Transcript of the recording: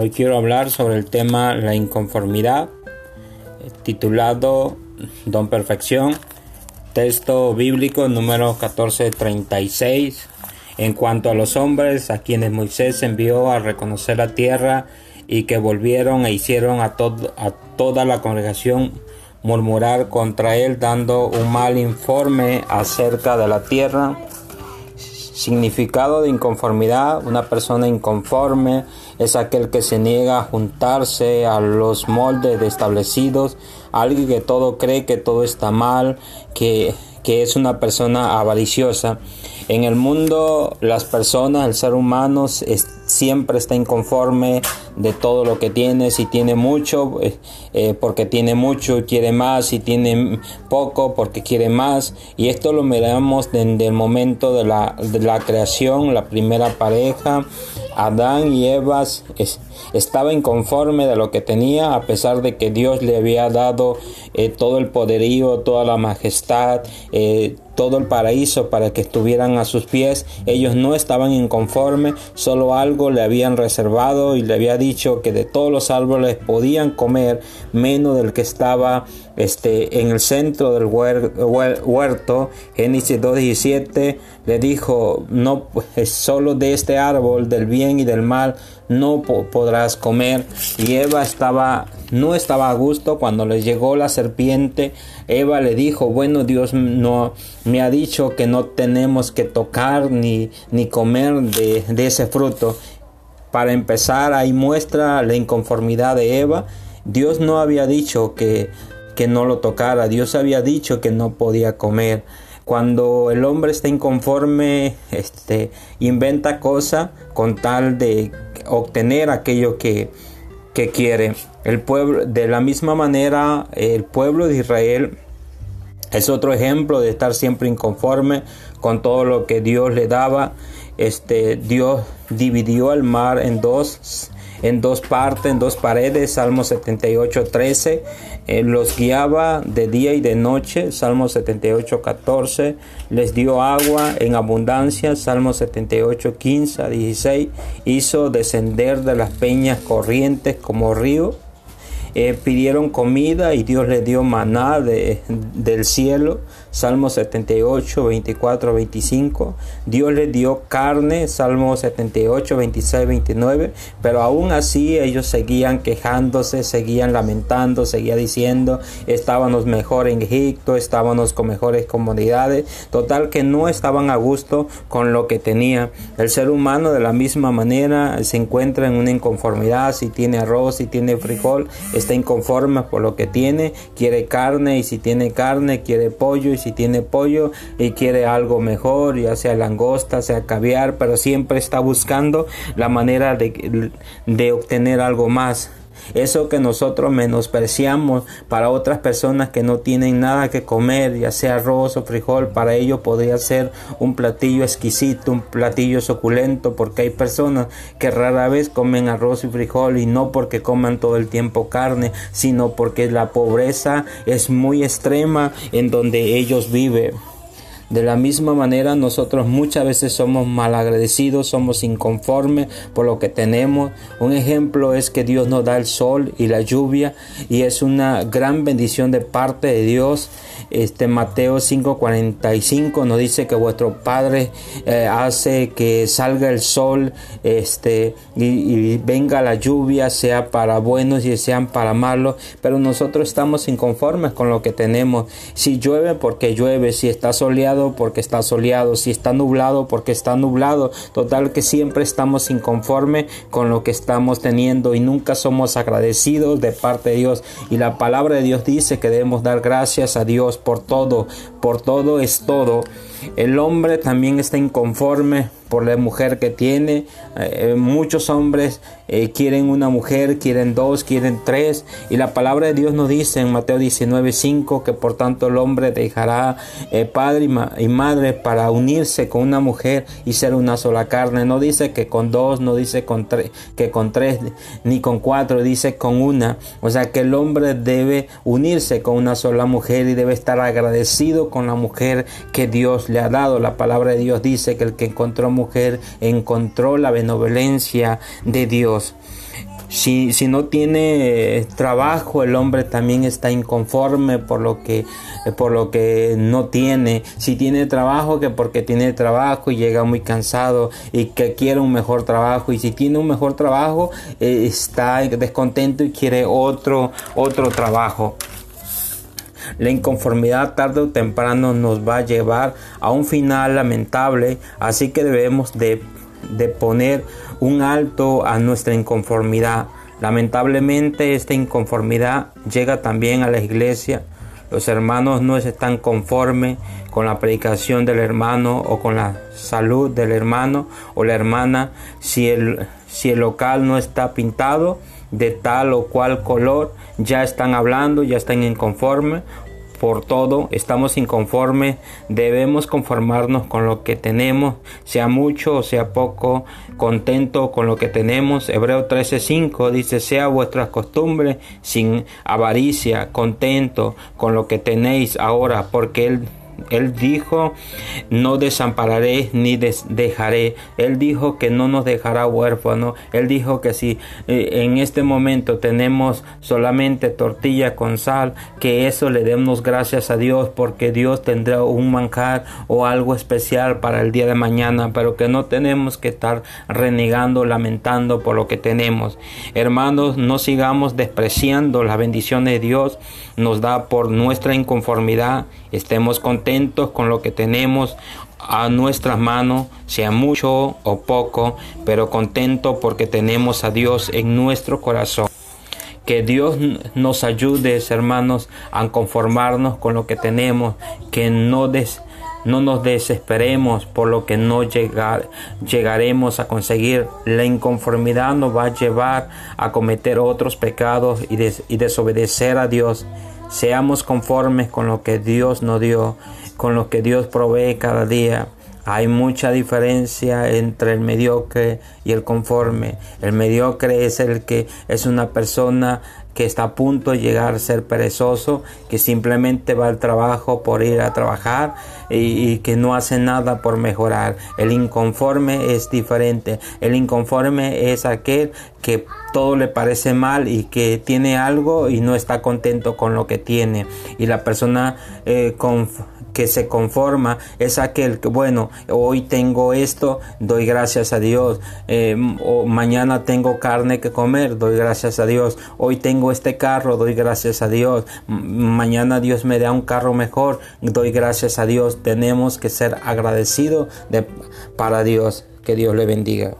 Hoy quiero hablar sobre el tema la inconformidad, titulado Don Perfección, texto bíblico número 1436. En cuanto a los hombres a quienes Moisés envió a reconocer la tierra y que volvieron e hicieron a, a toda la congregación murmurar contra él dando un mal informe acerca de la tierra, Significado de inconformidad. Una persona inconforme es aquel que se niega a juntarse a los moldes establecidos. Alguien que todo cree que todo está mal, que, que es una persona avariciosa. En el mundo las personas, el ser humano siempre está inconforme de todo lo que tiene. Si tiene mucho, eh, eh, porque tiene mucho, quiere más. Si tiene poco, porque quiere más. Y esto lo miramos desde el momento de la, de la creación, la primera pareja. Adán y Eva estaba inconforme de lo que tenía a pesar de que Dios le había dado eh, todo el poderío, toda la majestad, todo el paraíso para que estuvieran a sus pies. Ellos no estaban inconformes, solo algo le habían reservado y le había dicho que de todos los árboles podían comer menos del que estaba este, en el centro del huerto. Génesis 2.17 le dijo, no, pues, solo de este árbol del bien y del mal no podrás comer. Y Eva estaba, no estaba a gusto cuando le llegó la serpiente. Eva le dijo, bueno, Dios no me ha dicho que no tenemos que tocar ni, ni comer de, de ese fruto. Para empezar, ahí muestra la inconformidad de Eva. Dios no había dicho que, que no lo tocara, Dios había dicho que no podía comer. Cuando el hombre está inconforme, este, inventa cosas con tal de obtener aquello que, que quiere. El pueblo, de la misma manera, el pueblo de Israel es otro ejemplo de estar siempre inconforme con todo lo que Dios le daba. Este, Dios dividió el mar en dos en dos partes, en dos paredes, Salmo 78, 13, eh, los guiaba de día y de noche, Salmo 78, 14, les dio agua en abundancia, Salmo 78, 15 16, hizo descender de las peñas corrientes como río, eh, pidieron comida y Dios les dio maná de, del cielo. Salmo 78, 24, 25. Dios les dio carne. Salmo 78, 26, 29. Pero aún así ellos seguían quejándose, seguían lamentando, seguían diciendo, estábamos mejor en Egipto, estábamos con mejores comodidades. Total que no estaban a gusto con lo que tenía. El ser humano de la misma manera se encuentra en una inconformidad. Si tiene arroz, si tiene frijol, está inconforme por lo que tiene, quiere carne y si tiene carne quiere pollo y si tiene pollo y quiere algo mejor, ya sea langosta, sea caviar, pero siempre está buscando la manera de, de obtener algo más. Eso que nosotros menospreciamos para otras personas que no tienen nada que comer, ya sea arroz o frijol, para ellos podría ser un platillo exquisito, un platillo suculento, porque hay personas que rara vez comen arroz y frijol y no porque coman todo el tiempo carne, sino porque la pobreza es muy extrema en donde ellos viven. De la misma manera nosotros muchas veces somos malagradecidos, somos inconformes por lo que tenemos. Un ejemplo es que Dios nos da el sol y la lluvia y es una gran bendición de parte de Dios. Este Mateo 5:45 nos dice que vuestro Padre eh, hace que salga el sol este, y, y venga la lluvia, sea para buenos y sean para malos, pero nosotros estamos inconformes con lo que tenemos. Si llueve porque llueve, si está soleado porque está soleado, si está nublado porque está nublado. Total que siempre estamos inconforme con lo que estamos teniendo y nunca somos agradecidos de parte de Dios. Y la palabra de Dios dice que debemos dar gracias a Dios por todo, por todo es todo. El hombre también está inconforme por la mujer que tiene. Eh, muchos hombres eh, quieren una mujer, quieren dos, quieren tres. Y la palabra de Dios nos dice en Mateo 19, 5 que por tanto el hombre dejará eh, padre y, madre para unirse con una mujer y ser una sola carne. No dice que con dos, no dice con que con tres, ni con cuatro, dice con una. O sea que el hombre debe unirse con una sola mujer y debe estar agradecido con la mujer que Dios le ha dado. La palabra de Dios dice que el que encontró mujer encontró la benevolencia de Dios. Si, si no tiene trabajo, el hombre también está inconforme por lo que por lo que no tiene. Si tiene trabajo, que porque tiene trabajo y llega muy cansado y que quiere un mejor trabajo. Y si tiene un mejor trabajo, eh, está descontento y quiere otro otro trabajo. La inconformidad tarde o temprano nos va a llevar a un final lamentable, así que debemos de, poner un alto a nuestra inconformidad. Lamentablemente esta inconformidad llega también a la iglesia. Los hermanos no están conformes con la predicación del hermano o con la salud del hermano o la hermana. Si el, si el local no está pintado, de tal o cual color, ya están hablando, ya están inconformes. Por todo, estamos inconformes, debemos conformarnos con lo que tenemos, sea mucho o sea poco, contento con lo que tenemos. Hebreo 13:5 dice, sea vuestras costumbres sin avaricia, contento con lo que tenéis ahora, porque Él él dijo, no desampararé ni dejaré. Él dijo que no nos dejará huérfano. Él dijo que si eh, en este momento tenemos solamente tortilla con sal, que eso le demos gracias a Dios porque Dios tendrá un manjar o algo especial para el día de mañana, pero que no tenemos que estar renegando, lamentando por lo que tenemos. Hermanos, no sigamos despreciando la bendición de Dios nos da por nuestra inconformidad. Estemos contentos con lo que tenemos a nuestras manos, sea mucho o poco, pero contento porque tenemos a Dios en nuestro corazón. Que Dios nos ayude, hermanos, a conformarnos con lo que tenemos, que no des no nos desesperemos por lo que no llegar, llegaremos a conseguir. La inconformidad nos va a llevar a cometer otros pecados y, y desobedecer a Dios. Seamos conformes con lo que Dios nos dio, con lo que Dios provee cada día. Hay mucha diferencia entre el mediocre y el conforme. El mediocre es el que es una persona que está a punto de llegar a ser perezoso, que simplemente va al trabajo por ir a trabajar y, que no hace nada por mejorar. El inconforme es diferente. El inconforme es aquel que todo le parece mal y que tiene algo y no está contento con lo que tiene. Y la persona eh, que se conforma es aquel que, bueno, hoy tengo esto, doy gracias a Dios. Eh, mañana tengo carne que comer, doy gracias a Dios. Hoy tengo este carro, doy gracias a Dios. mañana Dios me da un carro mejor, doy gracias a Dios. Tenemos que ser agradecidos de, para Dios. Que Dios le bendiga.